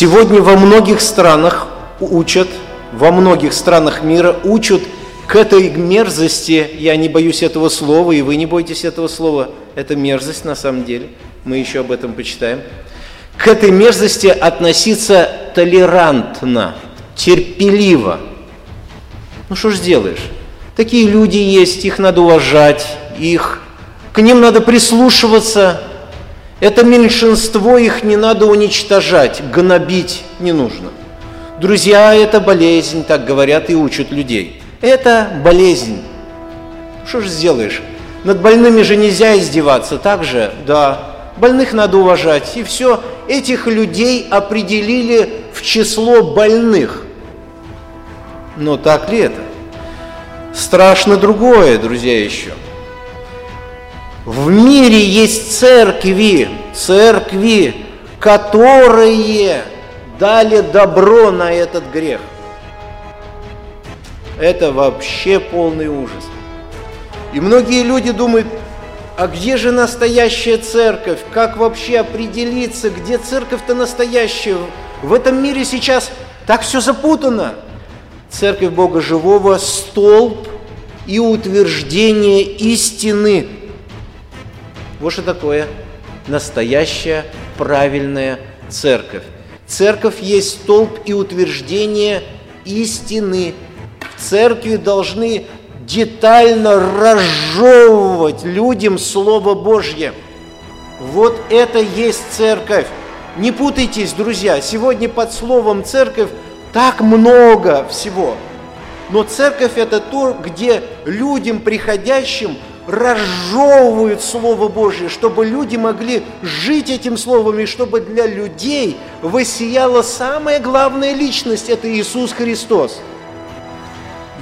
Сегодня во многих странах учат, во многих странах мира учат к этой мерзости, я не боюсь этого слова, и вы не бойтесь этого слова, это мерзость на самом деле, мы еще об этом почитаем, к этой мерзости относиться толерантно, терпеливо. Ну что ж сделаешь? Такие люди есть, их надо уважать, их, к ним надо прислушиваться. Это меньшинство, их не надо уничтожать, гнобить не нужно. Друзья, это болезнь, так говорят и учат людей. Это болезнь. Что же сделаешь? Над больными же нельзя издеваться, так же? Да. Больных надо уважать. И все, этих людей определили в число больных. Но так ли это? Страшно другое, друзья, еще. В мире есть церкви, церкви, которые дали добро на этот грех. Это вообще полный ужас. И многие люди думают, а где же настоящая церковь? Как вообще определиться, где церковь-то настоящая? В этом мире сейчас так все запутано. Церковь Бога Живого – столб и утверждение истины. Вот что такое настоящая правильная церковь. Церковь есть столб и утверждение истины. В церкви должны детально разжевывать людям Слово Божье. Вот это есть церковь. Не путайтесь, друзья, сегодня под словом церковь так много всего. Но церковь это то, где людям приходящим разжевывают Слово Божье, чтобы люди могли жить этим Словом, и чтобы для людей воссияла самая главная личность – это Иисус Христос.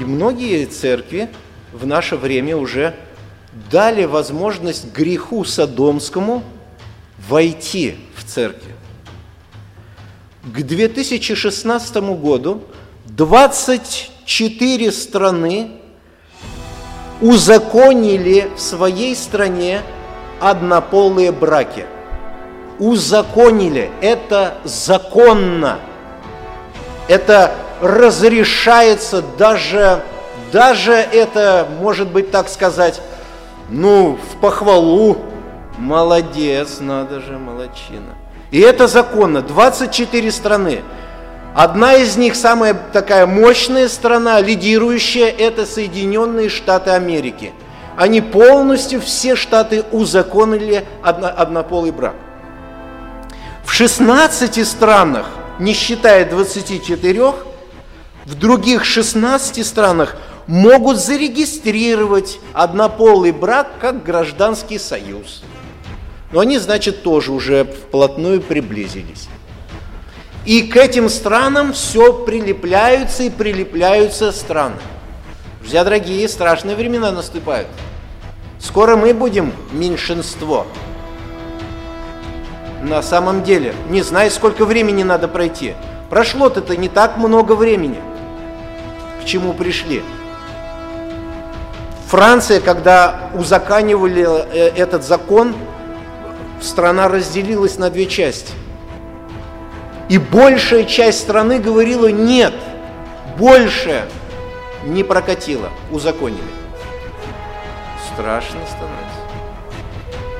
И многие церкви в наше время уже дали возможность греху Содомскому войти в церковь. К 2016 году 24 страны узаконили в своей стране однополые браки. Узаконили. Это законно. Это разрешается даже, даже это, может быть, так сказать, ну, в похвалу. Молодец, надо же, молодчина. И это законно. 24 страны. Одна из них, самая такая мощная страна, лидирующая, это Соединенные Штаты Америки. Они полностью, все штаты узаконили одно, однополый брак. В 16 странах, не считая 24, в других 16 странах могут зарегистрировать однополый брак как гражданский союз. Но они, значит, тоже уже вплотную приблизились. И к этим странам все прилепляются и прилепляются страны. Друзья дорогие, страшные времена наступают. Скоро мы будем меньшинство. На самом деле, не знаю, сколько времени надо пройти. Прошло-то не так много времени. К чему пришли? Франция, когда узаканивали э, этот закон, страна разделилась на две части. И большая часть страны говорила нет, больше не прокатило, узаконили. Страшно становится.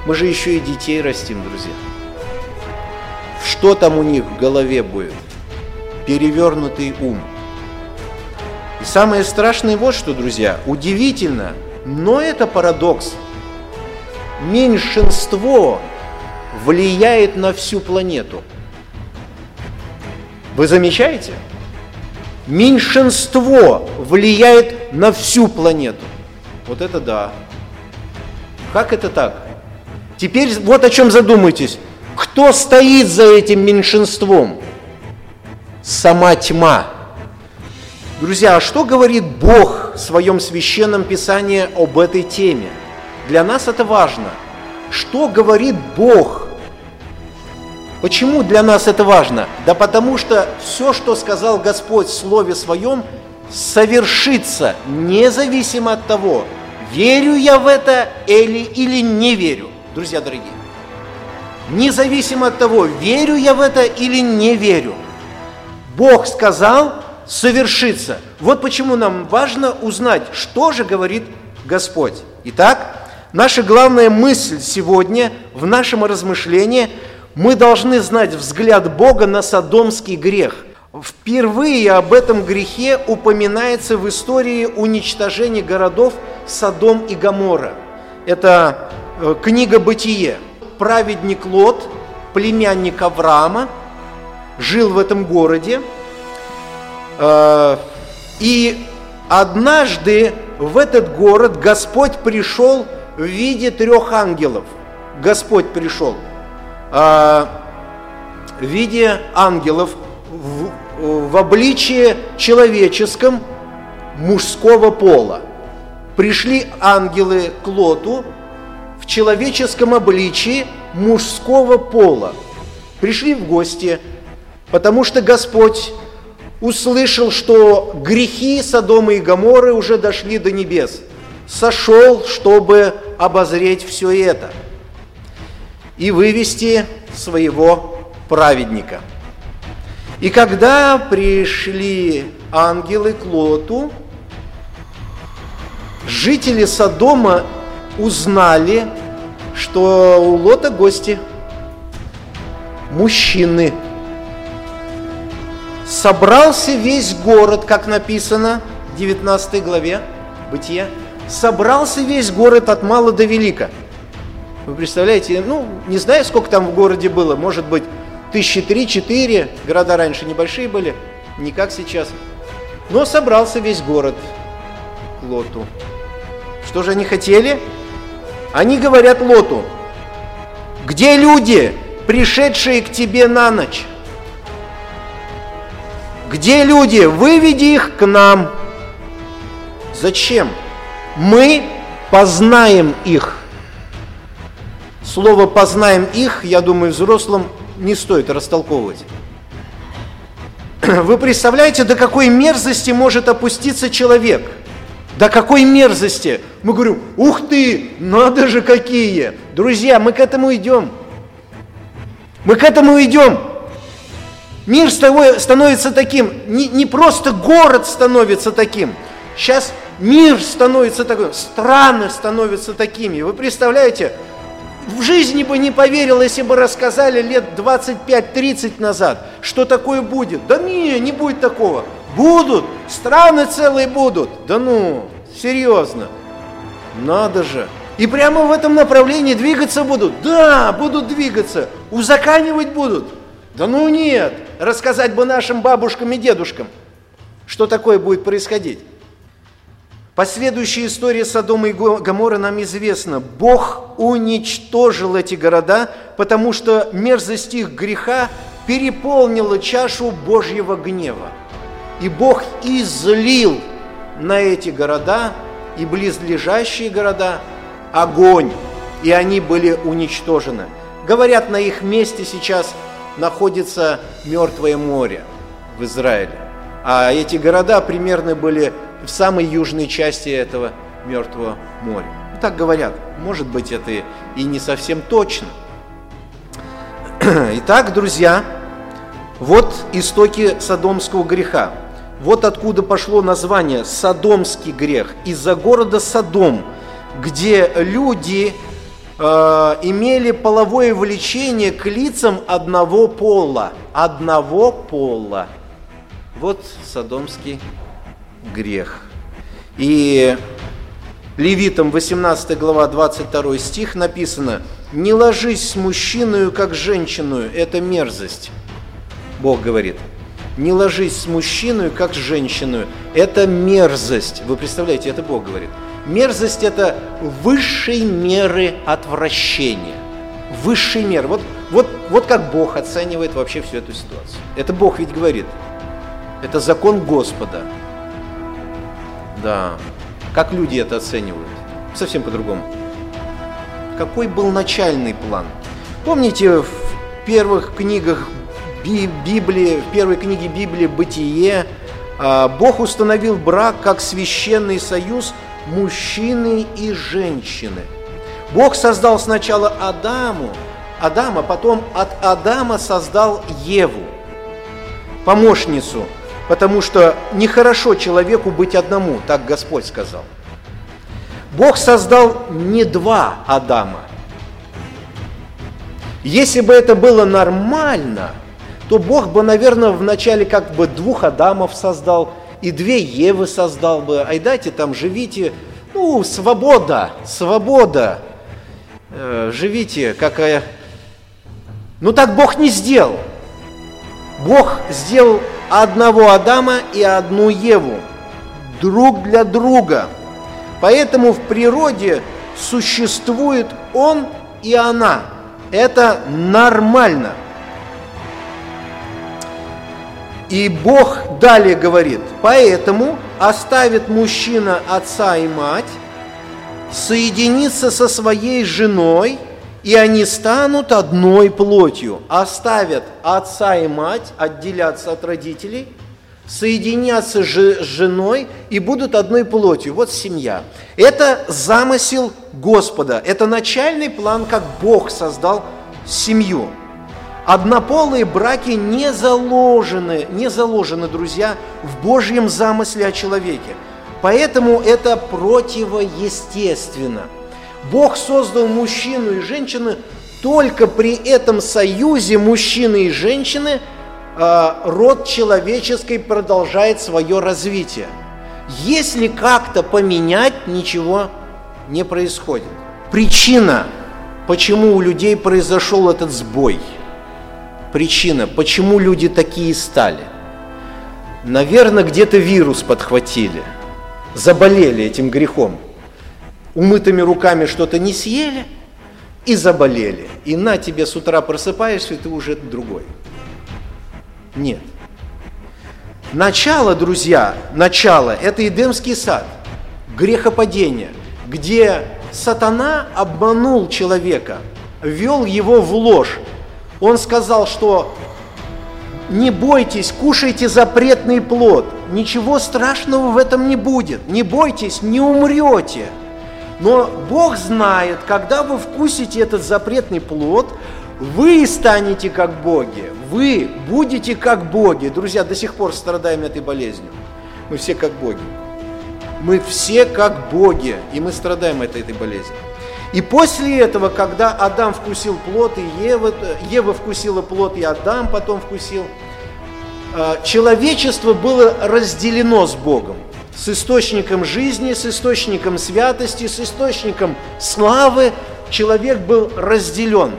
Мы же еще и детей растим, друзья. Что там у них в голове будет? Перевернутый ум. И самое страшное вот что, друзья, удивительно, но это парадокс. Меньшинство влияет на всю планету. Вы замечаете? Меньшинство влияет на всю планету. Вот это да. Как это так? Теперь вот о чем задумайтесь. Кто стоит за этим меньшинством? Сама тьма. Друзья, а что говорит Бог в своем священном писании об этой теме? Для нас это важно. Что говорит Бог Почему для нас это важно? Да потому что все, что сказал Господь в Слове Своем, совершится независимо от того, верю я в это или, или не верю, друзья дорогие. независимо от того, верю я в это или не верю. Бог сказал, совершится. Вот почему нам важно узнать, что же говорит Господь. Итак, наша главная мысль сегодня в нашем размышлении – мы должны знать взгляд Бога на содомский грех. Впервые об этом грехе упоминается в истории уничтожения городов Содом и Гамора. Это э, книга «Бытие». Праведник Лот, племянник Авраама, жил в этом городе. Э, и однажды в этот город Господь пришел в виде трех ангелов. Господь пришел – в виде ангелов в, в обличии человеческом мужского пола. Пришли ангелы к Лоту в человеческом обличии мужского пола. Пришли в гости, потому что Господь услышал, что грехи Содома и Гоморры уже дошли до небес. Сошел, чтобы обозреть все это – и вывести своего праведника. И когда пришли ангелы к Лоту, жители Содома узнали, что у Лота гости, мужчины. Собрался весь город, как написано в 19 главе Бытия, собрался весь город от мала до велика – вы представляете, ну, не знаю, сколько там в городе было, может быть, тысячи три-четыре, города раньше небольшие были, не как сейчас. Но собрался весь город к Лоту. Что же они хотели? Они говорят Лоту, где люди, пришедшие к тебе на ночь? Где люди? Выведи их к нам. Зачем? Мы познаем их. Слово «познаем их», я думаю, взрослым не стоит растолковывать. Вы представляете, до какой мерзости может опуститься человек? До какой мерзости? Мы говорим, ух ты, надо же какие! Друзья, мы к этому идем. Мы к этому идем. Мир становится таким, не, не просто город становится таким. Сейчас мир становится таким, страны становятся такими. Вы представляете, в жизни бы не поверил, если бы рассказали лет 25-30 назад, что такое будет. Да не, не будет такого. Будут, страны целые будут. Да ну, серьезно. Надо же. И прямо в этом направлении двигаться будут? Да, будут двигаться. Узаканивать будут? Да ну нет. Рассказать бы нашим бабушкам и дедушкам, что такое будет происходить. Последующая история Содома и Гамора нам известна. Бог уничтожил эти города, потому что мерзость их греха переполнила чашу Божьего гнева. И Бог излил на эти города и близлежащие города огонь, и они были уничтожены. Говорят, на их месте сейчас находится Мертвое море в Израиле. А эти города примерно были в самой южной части этого Мертвого моря. Ну, так говорят. Может быть, это и не совсем точно. Итак, друзья, вот истоки содомского греха. Вот откуда пошло название «Содомский грех». Из-за города Содом, где люди э, имели половое влечение к лицам одного пола. Одного пола. Вот Содомский грех. И Левитам 18 глава 22 стих написано «Не ложись с мужчиной, как женщиной, это мерзость». Бог говорит. «Не ложись с мужчиной, как с женщиной, это мерзость». Вы представляете, это Бог говорит. Мерзость – это высшей меры отвращения. Высшей меры. Вот, вот, вот как Бог оценивает вообще всю эту ситуацию. Это Бог ведь говорит. Это закон Господа. Да. Как люди это оценивают? Совсем по-другому. Какой был начальный план? Помните, в первых книгах Библии, в первой книге Библии «Бытие» а, Бог установил брак как священный союз мужчины и женщины. Бог создал сначала Адаму, Адама, потом от Адама создал Еву, помощницу, потому что нехорошо человеку быть одному, так Господь сказал. Бог создал не два Адама. Если бы это было нормально, то Бог бы, наверное, вначале как бы двух Адамов создал, и две Евы создал бы. Ай, дайте там, живите, ну, свобода, свобода. Э, живите, какая... Ну, так Бог не сделал. Бог сделал одного Адама и одну Еву, друг для друга. Поэтому в природе существует он и она. Это нормально. И Бог далее говорит, поэтому оставит мужчина отца и мать, соединится со своей женой, и они станут одной плотью. Оставят отца и мать, отделятся от родителей, соединятся с женой и будут одной плотью. Вот семья. Это замысел Господа. Это начальный план, как Бог создал семью. Однополые браки не заложены, не заложены, друзья, в Божьем замысле о человеке. Поэтому это противоестественно. Бог создал мужчину и женщину, только при этом союзе мужчины и женщины э, род человеческий продолжает свое развитие. Если как-то поменять, ничего не происходит. Причина, почему у людей произошел этот сбой – причина, почему люди такие стали. Наверное, где-то вирус подхватили, заболели этим грехом. Умытыми руками что-то не съели и заболели. И на тебе с утра просыпаешься, и ты уже другой. Нет. Начало, друзья, начало – это Эдемский сад, грехопадение, где сатана обманул человека, вел его в ложь, он сказал, что не бойтесь, кушайте запретный плод. Ничего страшного в этом не будет. Не бойтесь, не умрете. Но Бог знает, когда вы вкусите этот запретный плод, вы станете как боги. Вы будете как боги. Друзья, до сих пор страдаем этой болезнью. Мы все как боги. Мы все как боги, и мы страдаем от этой болезни. И после этого, когда Адам вкусил плод, и Ева, Ева вкусила плод, и Адам потом вкусил, э, человечество было разделено с Богом, с источником жизни, с источником святости, с источником славы. Человек был разделен,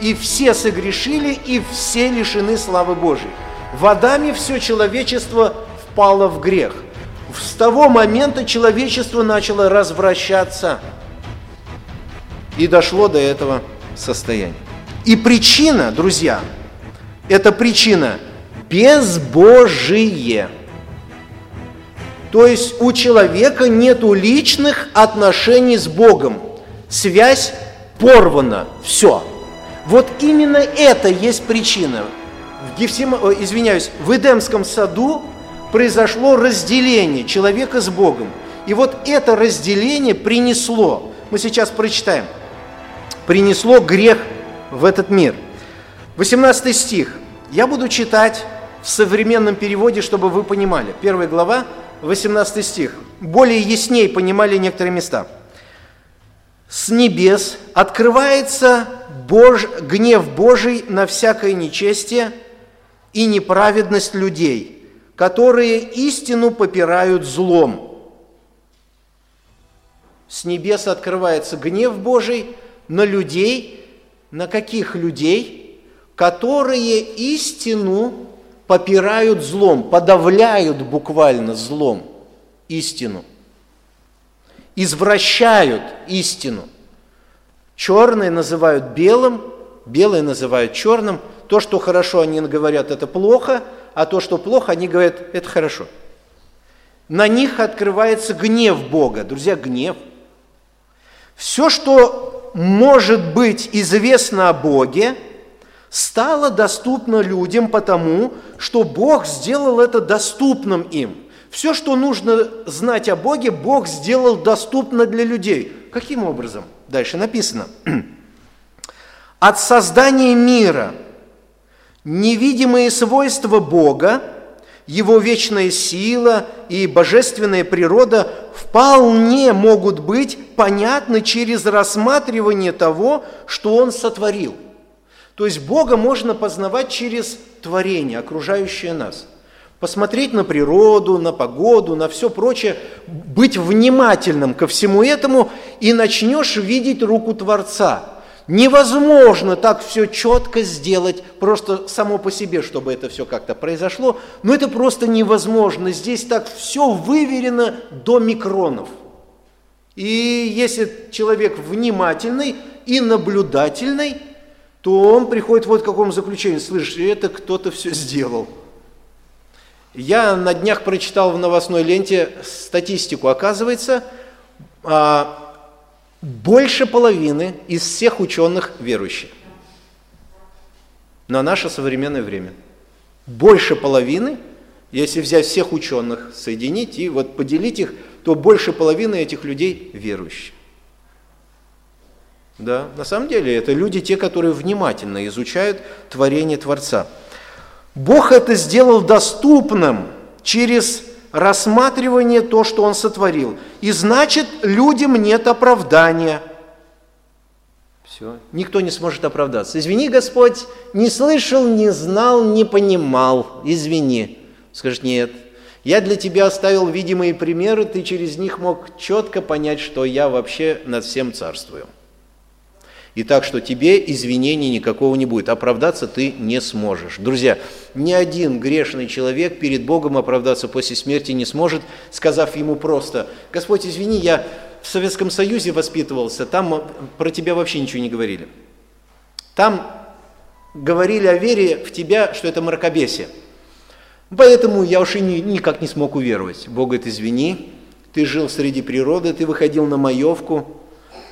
и все согрешили, и все лишены славы Божьей. В Адаме все человечество впало в грех. С того момента человечество начало развращаться – и дошло до этого состояния. И причина, друзья, это причина безбожие. То есть у человека нет личных отношений с Богом. Связь порвана. Все. Вот именно это есть причина. В Гефсим... извиняюсь, в Эдемском саду произошло разделение человека с Богом. И вот это разделение принесло, мы сейчас прочитаем – принесло грех в этот мир. 18 стих. Я буду читать в современном переводе, чтобы вы понимали. Первая глава, 18 стих. Более ясней понимали некоторые места. «С небес открывается Бож... гнев Божий на всякое нечестие и неправедность людей, которые истину попирают злом». С небес открывается гнев Божий на людей, на каких людей, которые истину попирают злом, подавляют буквально злом истину, извращают истину. Черные называют белым, белые называют черным. То, что хорошо, они говорят, это плохо, а то, что плохо, они говорят, это хорошо. На них открывается гнев Бога. Друзья, гнев. Все, что может быть известно о Боге, стало доступно людям потому, что Бог сделал это доступным им. Все, что нужно знать о Боге, Бог сделал доступно для людей. Каким образом? Дальше написано. от создания мира невидимые свойства Бога, Его вечная сила и божественная природа вполне могут быть понятны через рассматривание того, что Он сотворил. То есть Бога можно познавать через творение, окружающее нас. Посмотреть на природу, на погоду, на все прочее, быть внимательным ко всему этому, и начнешь видеть руку Творца. Невозможно так все четко сделать, просто само по себе, чтобы это все как-то произошло, но это просто невозможно. Здесь так все выверено до микронов. И если человек внимательный и наблюдательный, то он приходит вот к какому заключению. Слышишь, это кто-то все сделал. Я на днях прочитал в новостной ленте статистику. Оказывается, а, больше половины из всех ученых верующие на наше современное время. Больше половины, если взять всех ученых, соединить и вот поделить их, то больше половины этих людей верующие. Да, на самом деле это люди, те, которые внимательно изучают творение Творца. Бог это сделал доступным через рассматривание то, что Он сотворил. И значит, людям нет оправдания. Все, никто не сможет оправдаться. Извини, Господь, не слышал, не знал, не понимал. Извини. Скажет, нет, я для тебя оставил видимые примеры, ты через них мог четко понять, что я вообще над всем царствую. И так что тебе извинений никакого не будет. Оправдаться ты не сможешь. Друзья, ни один грешный человек перед Богом оправдаться после смерти не сможет, сказав ему просто, Господь, извини, я в Советском Союзе воспитывался, там про тебя вообще ничего не говорили. Там говорили о вере в тебя, что это мракобесие. Поэтому я уж и ни, никак не смог уверовать. Бог говорит, извини, ты жил среди природы, ты выходил на маевку,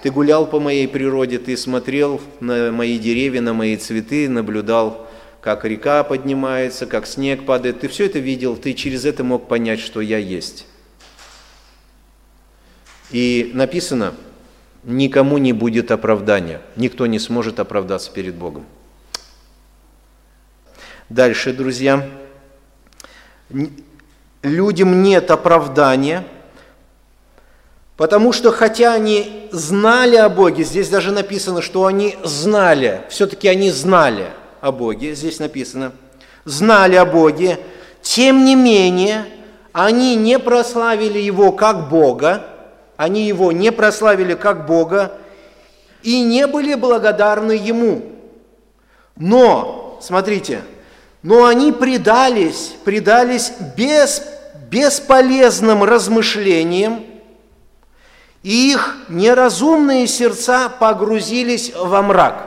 ты гулял по моей природе, ты смотрел на мои деревья, на мои цветы, наблюдал, как река поднимается, как снег падает. Ты все это видел, ты через это мог понять, что я есть. И написано, никому не будет оправдания, никто не сможет оправдаться перед Богом. Дальше, друзья, людям нет оправдания – Потому что хотя они знали о Боге, здесь даже написано, что они знали, все-таки они знали о Боге, здесь написано, знали о Боге, тем не менее, они не прославили Его как Бога, они Его не прославили как Бога и не были благодарны Ему. Но, смотрите, но они предались, предались без, бесполезным размышлениям, и их неразумные сердца погрузились во мрак.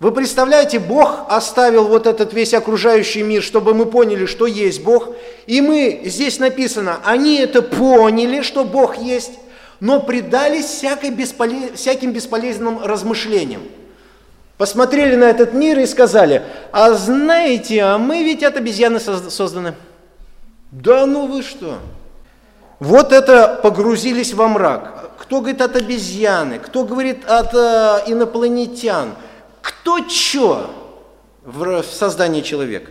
Вы представляете, Бог оставил вот этот весь окружающий мир, чтобы мы поняли, что есть Бог. И мы, здесь написано, они это поняли, что Бог есть, но предались всякой бесполез... всяким бесполезным размышлениям. Посмотрели на этот мир и сказали, а знаете, а мы ведь от обезьяны созданы. Да ну вы что? Вот это погрузились во мрак. Кто говорит от обезьяны, кто говорит от э, инопланетян, кто что в, в создании человека.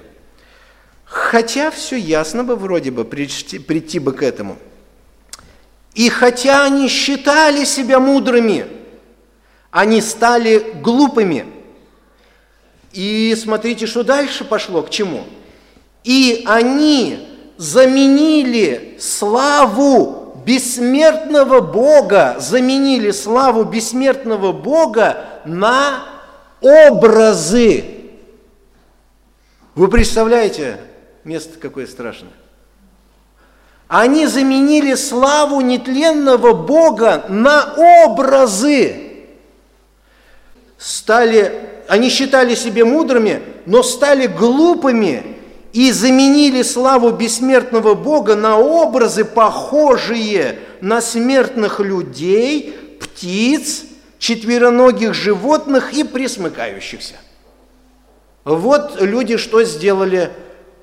Хотя все ясно бы вроде бы прийти, прийти бы к этому. И хотя они считали себя мудрыми, они стали глупыми. И смотрите, что дальше пошло, к чему. И они заменили славу бессмертного Бога, заменили славу бессмертного Бога на образы. Вы представляете, место какое страшное. Они заменили славу нетленного Бога на образы. Стали, они считали себя мудрыми, но стали глупыми и заменили славу бессмертного Бога на образы, похожие на смертных людей, птиц, четвероногих животных и присмыкающихся. Вот люди что сделали,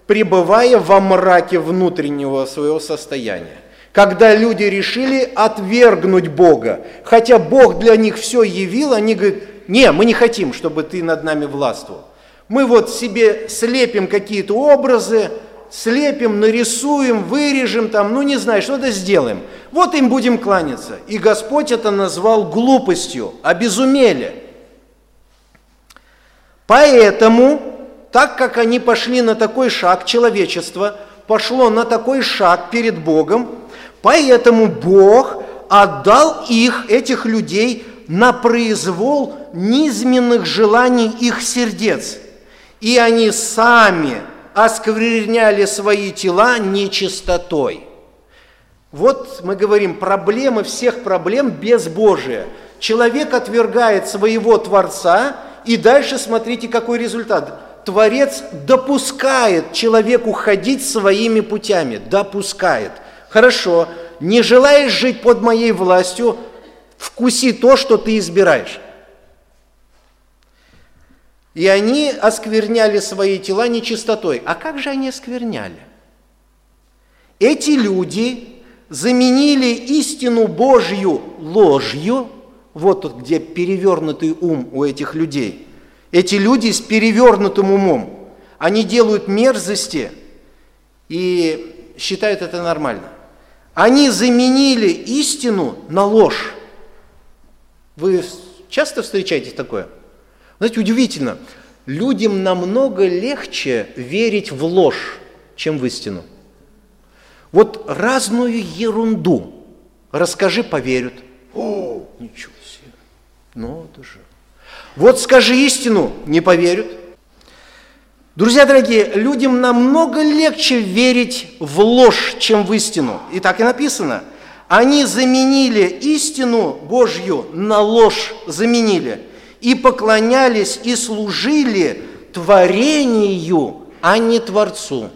пребывая во мраке внутреннего своего состояния. Когда люди решили отвергнуть Бога, хотя Бог для них все явил, они говорят, не, мы не хотим, чтобы ты над нами властвовал. Мы вот себе слепим какие-то образы, слепим, нарисуем, вырежем там, ну не знаю, что-то сделаем. Вот им будем кланяться. И Господь это назвал глупостью, обезумели. Поэтому, так как они пошли на такой шаг, человечество пошло на такой шаг перед Богом, поэтому Бог отдал их, этих людей, на произвол низменных желаний их сердец. И они сами оскверняли свои тела нечистотой. Вот мы говорим, проблемы всех проблем безбожие. Человек отвергает своего Творца, и дальше смотрите, какой результат. Творец допускает человеку ходить своими путями, допускает. Хорошо, не желаешь жить под моей властью, вкуси то, что ты избираешь. И они оскверняли свои тела нечистотой. А как же они оскверняли? Эти люди заменили истину Божью ложью, вот где перевернутый ум у этих людей. Эти люди с перевернутым умом, они делают мерзости и считают это нормально. Они заменили истину на ложь. Вы часто встречаете такое? Знаете, удивительно, людям намного легче верить в ложь, чем в истину. Вот разную ерунду расскажи, поверят. О, ничего себе, ну это же. Вот скажи истину, не поверят. Друзья дорогие, людям намного легче верить в ложь, чем в истину. И так и написано. Они заменили истину Божью на ложь, заменили и поклонялись и служили творению, а не Творцу.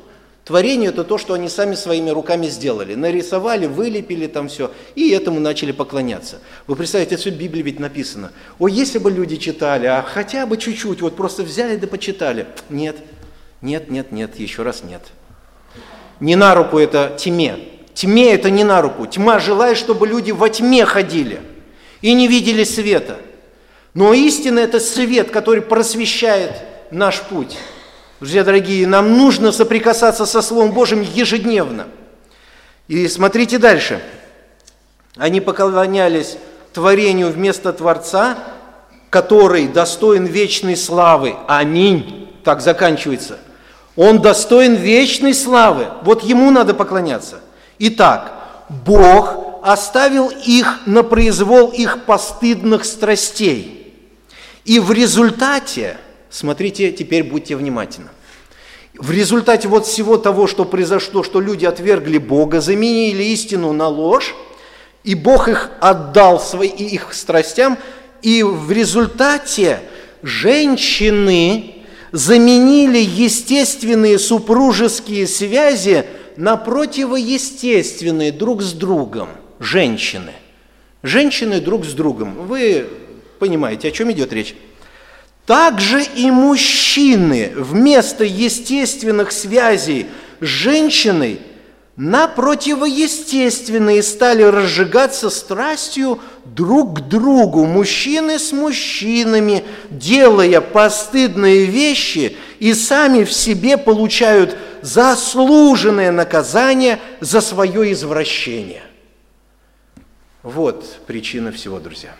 Творение – это то, что они сами своими руками сделали. Нарисовали, вылепили там все, и этому начали поклоняться. Вы представляете, это все в Библии ведь написано. О, если бы люди читали, а хотя бы чуть-чуть, вот просто взяли да почитали. Нет, нет, нет, нет, еще раз нет. Не на руку это тьме. Тьме это не на руку. Тьма желает, чтобы люди во тьме ходили и не видели света – но истина – это свет, который просвещает наш путь. Друзья дорогие, нам нужно соприкасаться со Словом Божьим ежедневно. И смотрите дальше. Они поклонялись творению вместо Творца, который достоин вечной славы. Аминь. Так заканчивается. Он достоин вечной славы. Вот ему надо поклоняться. Итак, Бог оставил их на произвол их постыдных страстей – и в результате, смотрите, теперь будьте внимательны, в результате вот всего того, что произошло, что люди отвергли Бога, заменили истину на ложь, и Бог их отдал своим, их страстям, и в результате женщины заменили естественные супружеские связи на противоестественные друг с другом женщины. Женщины друг с другом. Вы Понимаете, о чем идет речь? Также и мужчины вместо естественных связей с женщиной на противоестественные стали разжигаться страстью друг к другу, мужчины с мужчинами, делая постыдные вещи и сами в себе получают заслуженное наказание за свое извращение. Вот причина всего, друзья.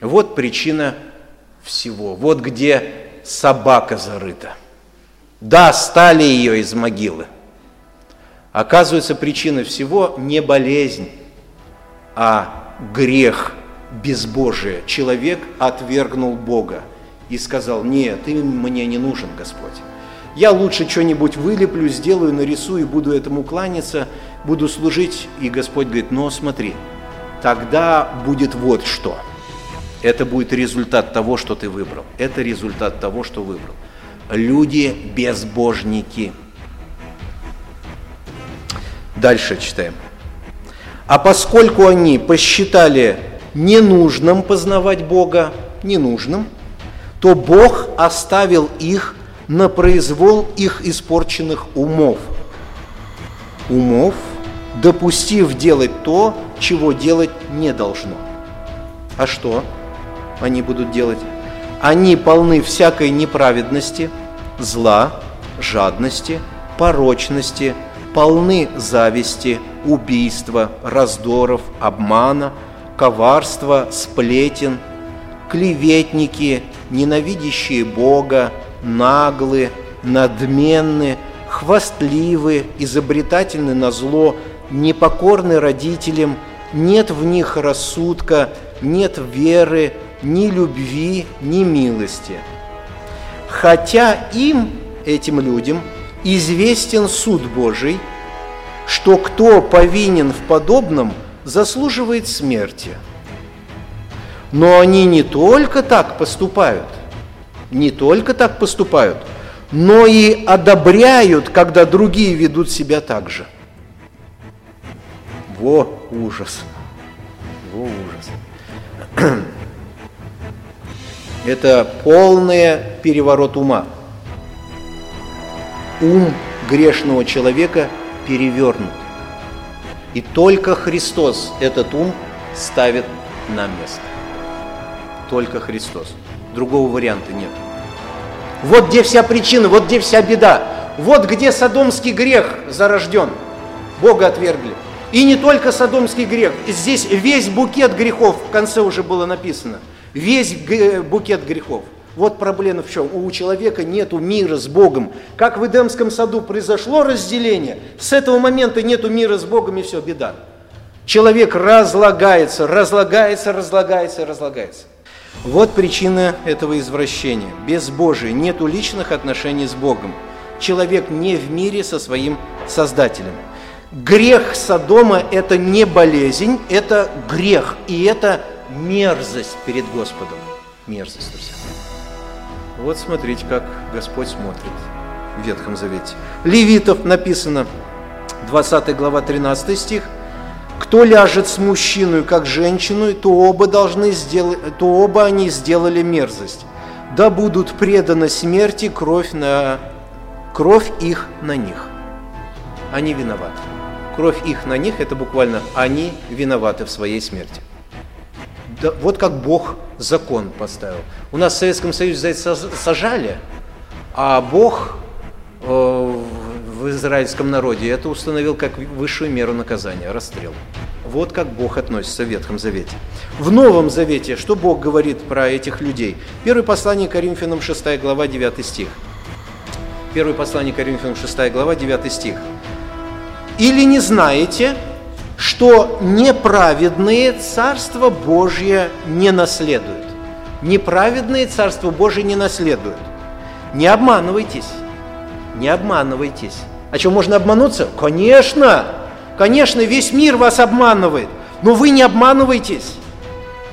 Вот причина всего. Вот где собака зарыта. Да, стали ее из могилы. Оказывается, причина всего не болезнь, а грех безбожие. Человек отвергнул Бога и сказал, нет, ты мне не нужен, Господь. Я лучше что-нибудь вылеплю, сделаю, нарисую, буду этому кланяться, буду служить. И Господь говорит, но смотри, тогда будет вот что – это будет результат того, что ты выбрал. Это результат того, что выбрал. Люди безбожники. Дальше читаем. А поскольку они посчитали ненужным познавать Бога, ненужным, то Бог оставил их на произвол их испорченных умов. Умов, допустив делать то, чего делать не должно. А что? Они будут делать? Они полны всякой неправедности, зла, жадности, порочности, полны зависти, убийства, раздоров, обмана, коварства, сплетен, клеветники, ненавидящие Бога, наглы, надменны, хвастливы, изобретательны на зло, непокорны родителям, нет в них рассудка, нет веры, ни любви, ни милости. Хотя им, этим людям, известен суд Божий, что кто повинен в подобном, заслуживает смерти. Но они не только так поступают, не только так поступают, но и одобряют, когда другие ведут себя так же. Во ужас! Во ужас! Это полный переворот ума. Ум грешного человека перевернут. И только Христос этот ум ставит на место. Только Христос. Другого варианта нет. Вот где вся причина, вот где вся беда. Вот где садомский грех зарожден. Бога отвергли. И не только садомский грех. Здесь весь букет грехов, в конце уже было написано. Весь букет грехов. Вот проблема в чем. У человека нет мира с Богом. Как в Эдемском саду произошло разделение, с этого момента нет мира с Богом и все, беда. Человек разлагается, разлагается, разлагается, разлагается. Вот причина этого извращения. Без Божия нету личных отношений с Богом. Человек не в мире со своим Создателем. Грех Содома – это не болезнь, это грех, и это мерзость перед Господом. Мерзость, друзья. Вот смотрите, как Господь смотрит в Ветхом Завете. Левитов написано, 20 глава, 13 стих – кто ляжет с мужчиной, как женщину, то оба должны сделать, то оба они сделали мерзость. Да будут преданы смерти кровь, на, кровь их на них. Они виноваты. Кровь их на них – это буквально они виноваты в своей смерти. Да, вот как Бог закон поставил. У нас в Советском Союзе за это сажали, а Бог э, в израильском народе это установил как высшую меру наказания – расстрел. Вот как Бог относится в Ветхом Завете. В Новом Завете что Бог говорит про этих людей? Первое послание Коринфянам 6 глава 9 стих. Первое послание Коринфянам 6 глава 9 стих. «Или не знаете, что неправедные Царство Божье не наследуют?» Неправедные Царство Божье не наследуют. Не обманывайтесь. Не обманывайтесь. А что, можно обмануться? Конечно! Конечно, весь мир вас обманывает, но вы не обманывайтесь.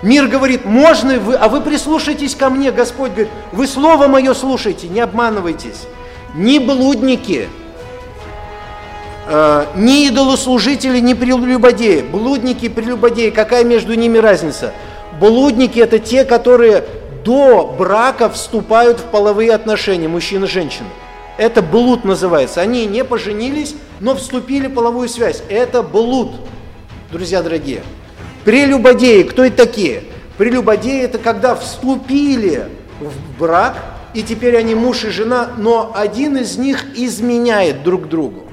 Мир говорит, можно, вы, а вы прислушайтесь ко мне, Господь говорит, вы Слово Мое слушайте, не обманывайтесь. Ни блудники, ни идолослужители, ни прелюбодеи. Блудники, прелюбодеи, какая между ними разница? Блудники – это те, которые до брака вступают в половые отношения, мужчина и женщина. Это блуд называется. Они не поженились, но вступили в половую связь. Это блуд, друзья дорогие. Прелюбодеи, кто это такие? Прелюбодеи – это когда вступили в брак, и теперь они муж и жена, но один из них изменяет друг другу.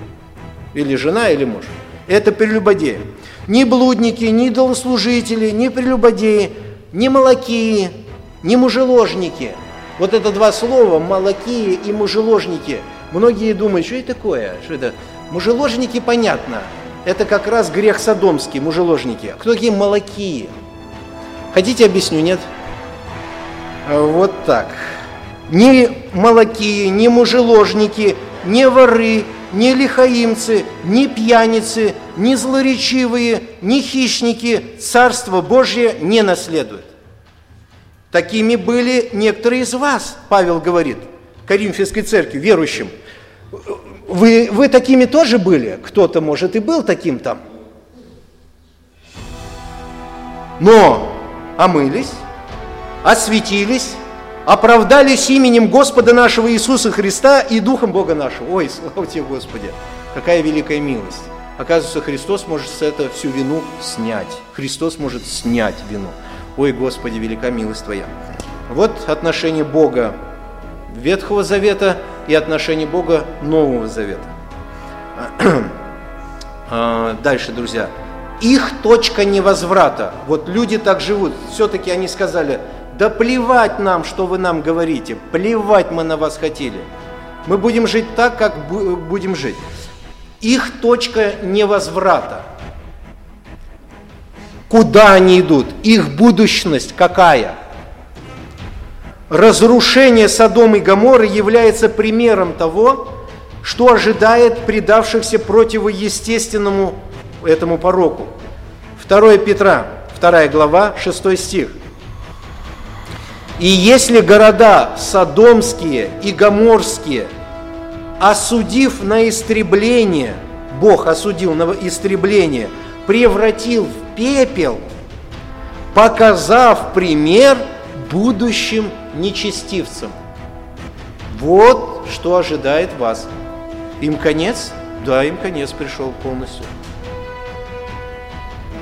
Или жена, или муж. Это прелюбодеи. Ни блудники, ни идолослужители, ни прелюбодеи, ни молокии, ни мужеложники – вот это два слова, молокие и мужеложники. Многие думают, что это такое? Что это? Мужеложники, понятно. Это как раз грех садомский, мужеложники. Кто такие молокие? Хотите, объясню, нет? А вот так. Ни молокие, ни мужеложники, ни воры, ни лихаимцы, ни пьяницы, ни злоречивые, ни хищники Царство Божье не наследуют. Такими были некоторые из вас, Павел говорит, Коринфянской церкви, верующим. Вы, вы такими тоже были? Кто-то, может, и был таким там. Но омылись, осветились, оправдались именем Господа нашего Иисуса Христа и Духом Бога нашего. Ой, слава тебе, Господи! Какая великая милость! Оказывается, Христос может с это всю вину снять. Христос может снять вину. Ой, Господи, велика милость Твоя. Вот отношение Бога Ветхого Завета и отношение Бога Нового Завета. А, дальше, друзья. Их точка невозврата. Вот люди так живут. Все-таки они сказали, да плевать нам, что вы нам говорите. Плевать мы на вас хотели. Мы будем жить так, как будем жить. Их точка невозврата. Куда они идут? Их будущность какая? Разрушение Содома и Гоморры является примером того, что ожидает предавшихся противоестественному этому пороку. 2 Петра, 2 глава, 6 стих. «И если города Содомские и Гоморские, осудив на истребление, Бог осудил на истребление, превратил в пепел, показав пример будущим нечестивцам. Вот что ожидает вас. Им конец? Да, им конец пришел полностью.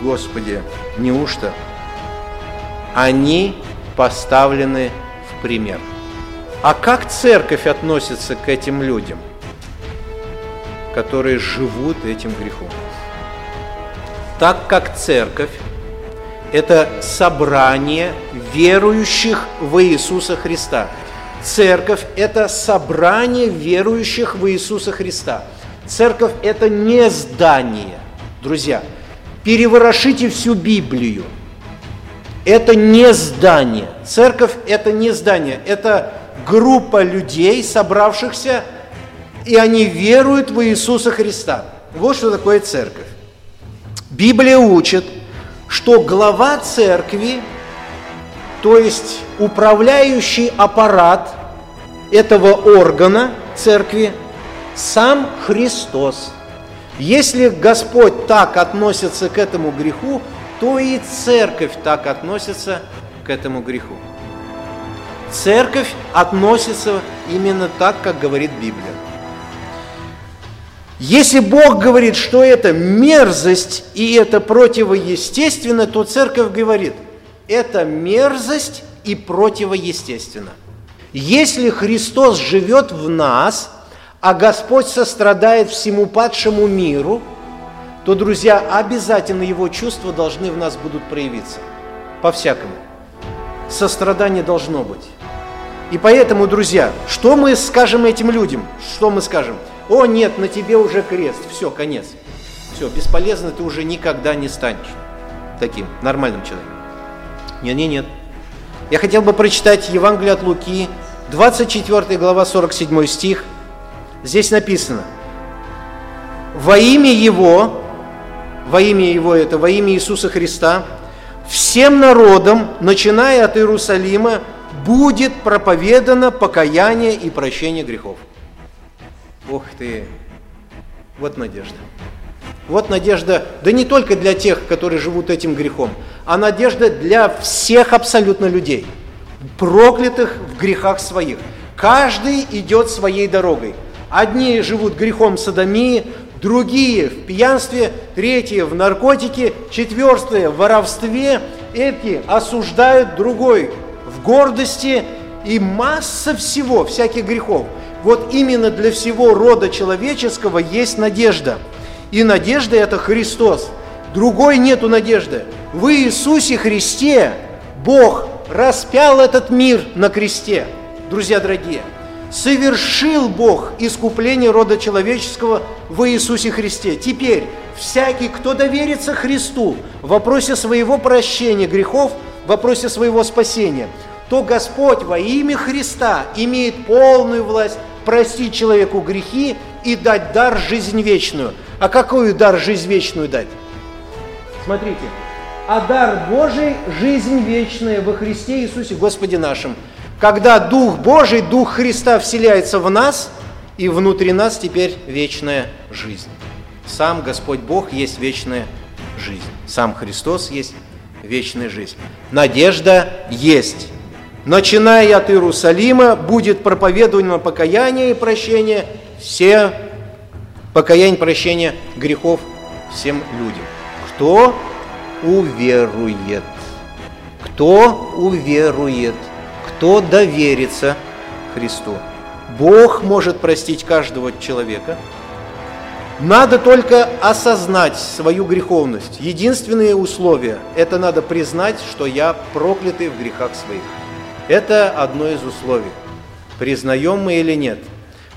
Господи, неужто они поставлены в пример? А как церковь относится к этим людям, которые живут этим грехом? Так как церковь – это собрание верующих в Иисуса Христа – Церковь – это собрание верующих в Иисуса Христа. Церковь – это не здание. Друзья, переворошите всю Библию. Это не здание. Церковь – это не здание. Это группа людей, собравшихся, и они веруют в Иисуса Христа. Вот что такое церковь. Библия учит, что глава церкви то есть управляющий аппарат этого органа церкви сам Христос. Если Господь так относится к этому греху, то и церковь так относится к этому греху. Церковь относится именно так, как говорит Библия. Если Бог говорит, что это мерзость и это противоестественно, то церковь говорит – это мерзость и противоестественно. Если Христос живет в нас, а Господь сострадает всему падшему миру, то, друзья, обязательно Его чувства должны в нас будут проявиться. По-всякому. Сострадание должно быть. И поэтому, друзья, что мы скажем этим людям? Что мы скажем? О, нет, на тебе уже крест, все, конец. Все, бесполезно ты уже никогда не станешь таким нормальным человеком. Нет, нет, нет. Я хотел бы прочитать Евангелие от Луки, 24 глава, 47 стих. Здесь написано, во имя Его, во имя Его это, во имя Иисуса Христа, всем народам, начиная от Иерусалима, будет проповедано покаяние и прощение грехов. Ух ты! Вот надежда. Вот надежда, да не только для тех, которые живут этим грехом, а надежда для всех абсолютно людей, проклятых в грехах своих. Каждый идет своей дорогой. Одни живут грехом садомии, другие в пьянстве, третьи в наркотике, четвертые в воровстве, эти осуждают другой в гордости и масса всего, всяких грехов. Вот именно для всего рода человеческого есть надежда – и надежда – это Христос. Другой нету надежды. В Иисусе Христе Бог распял этот мир на кресте. Друзья дорогие, совершил Бог искупление рода человеческого в Иисусе Христе. Теперь всякий, кто доверится Христу в вопросе своего прощения грехов, в вопросе своего спасения, то Господь во имя Христа имеет полную власть простить человеку грехи и дать дар жизнь вечную – а какую дар жизнь вечную дать? Смотрите. А дар Божий – жизнь вечная во Христе Иисусе Господе нашим. Когда Дух Божий, Дух Христа вселяется в нас, и внутри нас теперь вечная жизнь. Сам Господь Бог есть вечная жизнь. Сам Христос есть вечная жизнь. Надежда есть. Начиная от Иерусалима будет проповедовано покаяние и прощение все покаяние, прощение грехов всем людям. Кто уверует? кто уверует, кто доверится Христу. Бог может простить каждого человека. Надо только осознать свою греховность. Единственное условие – это надо признать, что я проклятый в грехах своих. Это одно из условий. Признаем мы или нет?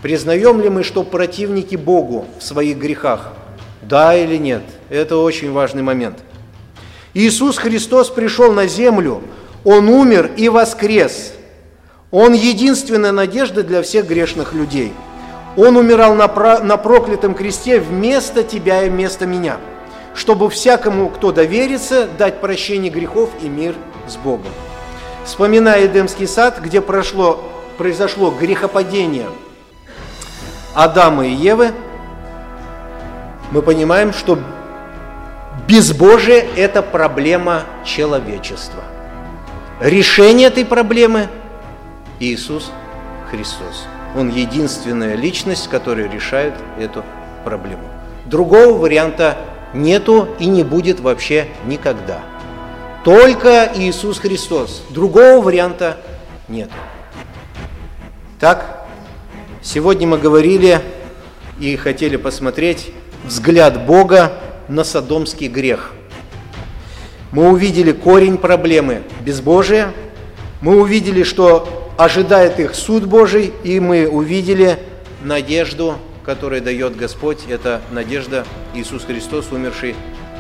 Признаем ли мы, что противники Богу в своих грехах? Да или нет? Это очень важный момент. Иисус Христос пришел на землю, Он умер и воскрес – он единственная надежда для всех грешных людей. Он умирал на, про, на проклятом кресте вместо тебя и вместо меня, чтобы всякому, кто доверится, дать прощение грехов и мир с Богом. Вспоминая Эдемский сад, где прошло, произошло грехопадение Адама и Евы, мы понимаем, что безбожие – это проблема человечества. Решение этой проблемы – Иисус Христос. Он единственная личность, которая решает эту проблему. Другого варианта нету и не будет вообще никогда. Только Иисус Христос. Другого варианта нет. Так, сегодня мы говорили и хотели посмотреть взгляд Бога на содомский грех. Мы увидели корень проблемы безбожия, мы увидели, что ожидает их суд Божий, и мы увидели надежду, которую дает Господь. Это надежда Иисус Христос, умерший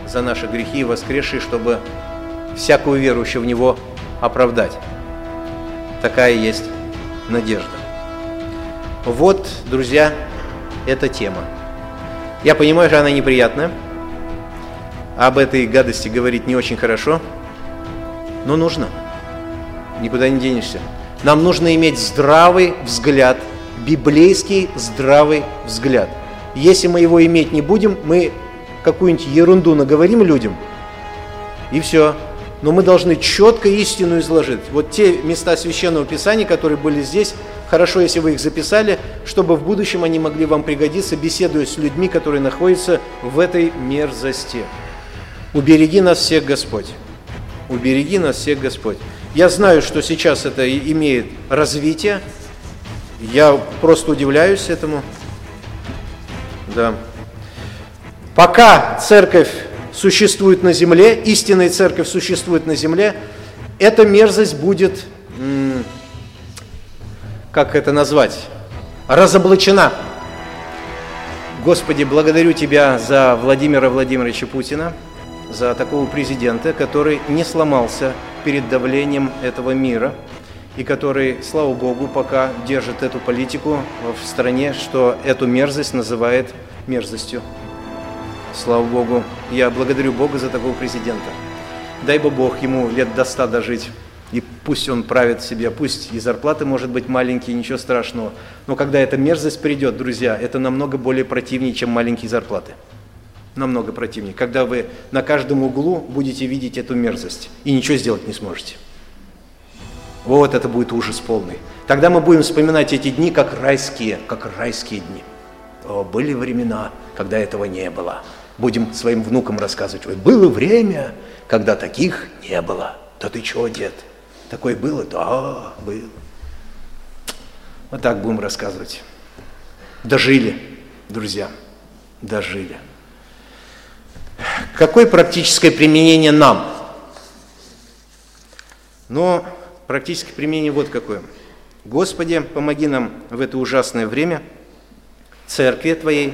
за наши грехи и воскресший, чтобы всякую верующую в Него оправдать. Такая есть надежда. Вот, друзья, эта тема. Я понимаю, что она неприятная. Об этой гадости говорить не очень хорошо, но нужно. Никуда не денешься. Нам нужно иметь здравый взгляд, библейский здравый взгляд. Если мы его иметь не будем, мы какую-нибудь ерунду наговорим людям, и все. Но мы должны четко истину изложить. Вот те места Священного Писания, которые были здесь, хорошо, если вы их записали, чтобы в будущем они могли вам пригодиться, беседуя с людьми, которые находятся в этой мерзости. Убереги нас всех Господь. Убереги нас всех Господь. Я знаю, что сейчас это имеет развитие. Я просто удивляюсь этому. Да. Пока церковь существует на земле, истинная церковь существует на земле, эта мерзость будет, как это назвать, разоблачена. Господи, благодарю Тебя за Владимира Владимировича Путина, за такого президента, который не сломался перед давлением этого мира и который, слава Богу, пока держит эту политику в стране, что эту мерзость называет мерзостью. Слава Богу. Я благодарю Бога за такого президента. Дай бы Бог ему лет до ста дожить. И пусть он правит себе, пусть и зарплаты может быть маленькие, ничего страшного. Но когда эта мерзость придет, друзья, это намного более противнее, чем маленькие зарплаты намного противнее, когда вы на каждом углу будете видеть эту мерзость и ничего сделать не сможете. Вот это будет ужас полный. Тогда мы будем вспоминать эти дни как райские, как райские дни. О, были времена, когда этого не было. Будем своим внукам рассказывать, ой, было время, когда таких не было. Да ты чего, дед? Такое было? Да, было. Вот так будем рассказывать. Дожили, друзья, дожили. Какое практическое применение нам? Но практическое применение вот какое. Господи, помоги нам в это ужасное время, церкви Твоей,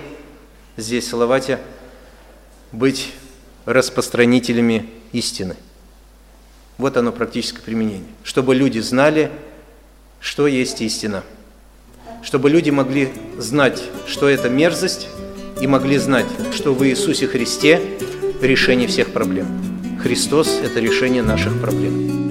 здесь в Салавате, быть распространителями истины. Вот оно практическое применение. Чтобы люди знали, что есть истина. Чтобы люди могли знать, что это мерзость, и могли знать, что в Иисусе Христе решение всех проблем. Христос – это решение наших проблем.